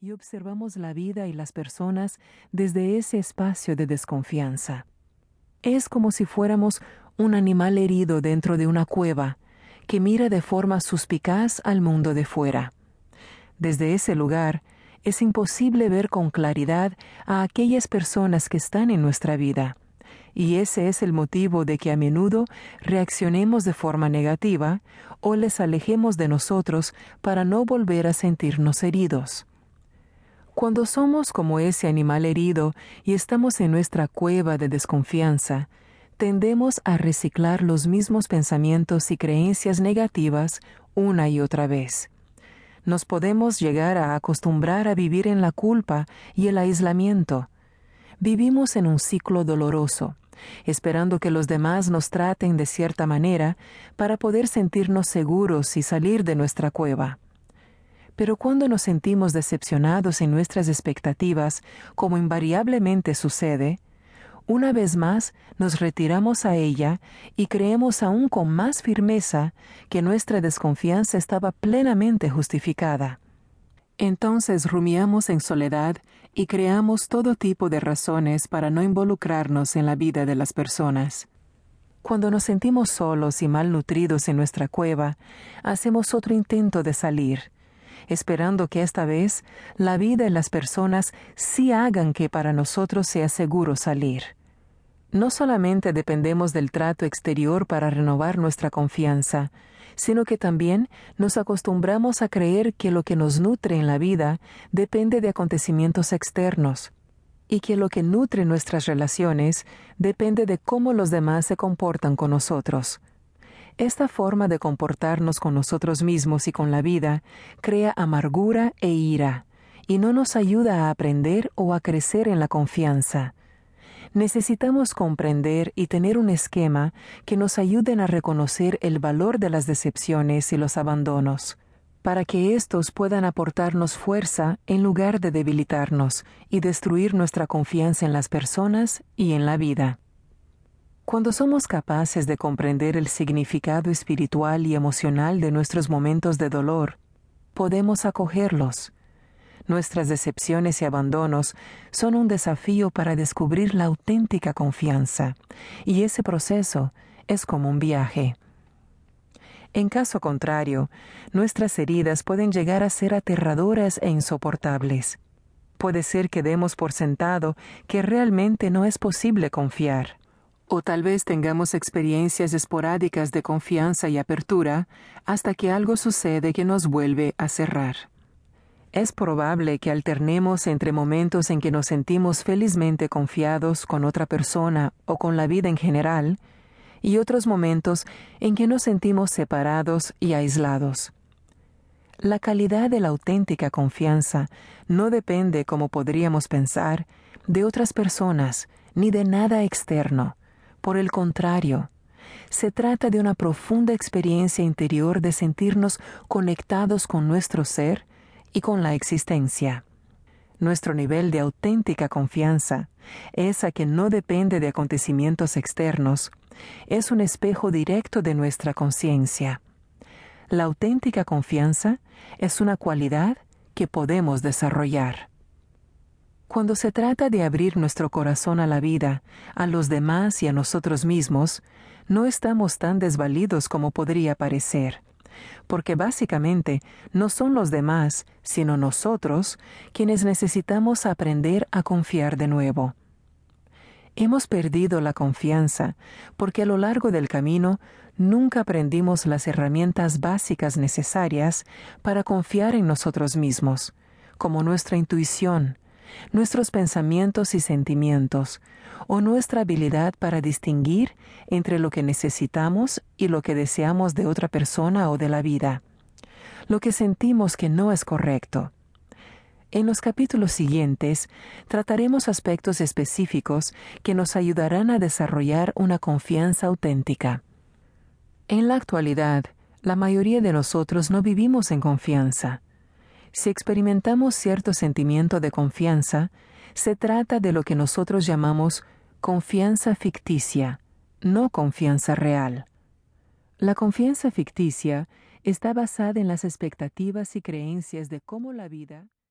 y observamos la vida y las personas desde ese espacio de desconfianza. Es como si fuéramos un animal herido dentro de una cueva que mira de forma suspicaz al mundo de fuera. Desde ese lugar, es imposible ver con claridad a aquellas personas que están en nuestra vida. Y ese es el motivo de que a menudo reaccionemos de forma negativa o les alejemos de nosotros para no volver a sentirnos heridos. Cuando somos como ese animal herido y estamos en nuestra cueva de desconfianza, tendemos a reciclar los mismos pensamientos y creencias negativas una y otra vez. Nos podemos llegar a acostumbrar a vivir en la culpa y el aislamiento. Vivimos en un ciclo doloroso, esperando que los demás nos traten de cierta manera para poder sentirnos seguros y salir de nuestra cueva. Pero cuando nos sentimos decepcionados en nuestras expectativas, como invariablemente sucede, una vez más nos retiramos a ella y creemos aún con más firmeza que nuestra desconfianza estaba plenamente justificada. Entonces rumiamos en soledad y creamos todo tipo de razones para no involucrarnos en la vida de las personas. Cuando nos sentimos solos y malnutridos en nuestra cueva, hacemos otro intento de salir, esperando que esta vez la vida y las personas sí hagan que para nosotros sea seguro salir. No solamente dependemos del trato exterior para renovar nuestra confianza, sino que también nos acostumbramos a creer que lo que nos nutre en la vida depende de acontecimientos externos, y que lo que nutre nuestras relaciones depende de cómo los demás se comportan con nosotros. Esta forma de comportarnos con nosotros mismos y con la vida crea amargura e ira, y no nos ayuda a aprender o a crecer en la confianza. Necesitamos comprender y tener un esquema que nos ayuden a reconocer el valor de las decepciones y los abandonos, para que éstos puedan aportarnos fuerza en lugar de debilitarnos y destruir nuestra confianza en las personas y en la vida. Cuando somos capaces de comprender el significado espiritual y emocional de nuestros momentos de dolor, podemos acogerlos. Nuestras decepciones y abandonos son un desafío para descubrir la auténtica confianza, y ese proceso es como un viaje. En caso contrario, nuestras heridas pueden llegar a ser aterradoras e insoportables. Puede ser que demos por sentado que realmente no es posible confiar o tal vez tengamos experiencias esporádicas de confianza y apertura hasta que algo sucede que nos vuelve a cerrar. Es probable que alternemos entre momentos en que nos sentimos felizmente confiados con otra persona o con la vida en general, y otros momentos en que nos sentimos separados y aislados. La calidad de la auténtica confianza no depende, como podríamos pensar, de otras personas ni de nada externo, por el contrario, se trata de una profunda experiencia interior de sentirnos conectados con nuestro ser y con la existencia. Nuestro nivel de auténtica confianza, esa que no depende de acontecimientos externos, es un espejo directo de nuestra conciencia. La auténtica confianza es una cualidad que podemos desarrollar. Cuando se trata de abrir nuestro corazón a la vida, a los demás y a nosotros mismos, no estamos tan desvalidos como podría parecer, porque básicamente no son los demás, sino nosotros, quienes necesitamos aprender a confiar de nuevo. Hemos perdido la confianza porque a lo largo del camino nunca aprendimos las herramientas básicas necesarias para confiar en nosotros mismos, como nuestra intuición, nuestros pensamientos y sentimientos, o nuestra habilidad para distinguir entre lo que necesitamos y lo que deseamos de otra persona o de la vida, lo que sentimos que no es correcto. En los capítulos siguientes trataremos aspectos específicos que nos ayudarán a desarrollar una confianza auténtica. En la actualidad, la mayoría de nosotros no vivimos en confianza. Si experimentamos cierto sentimiento de confianza, se trata de lo que nosotros llamamos confianza ficticia, no confianza real. La confianza ficticia está basada en las expectativas y creencias de cómo la vida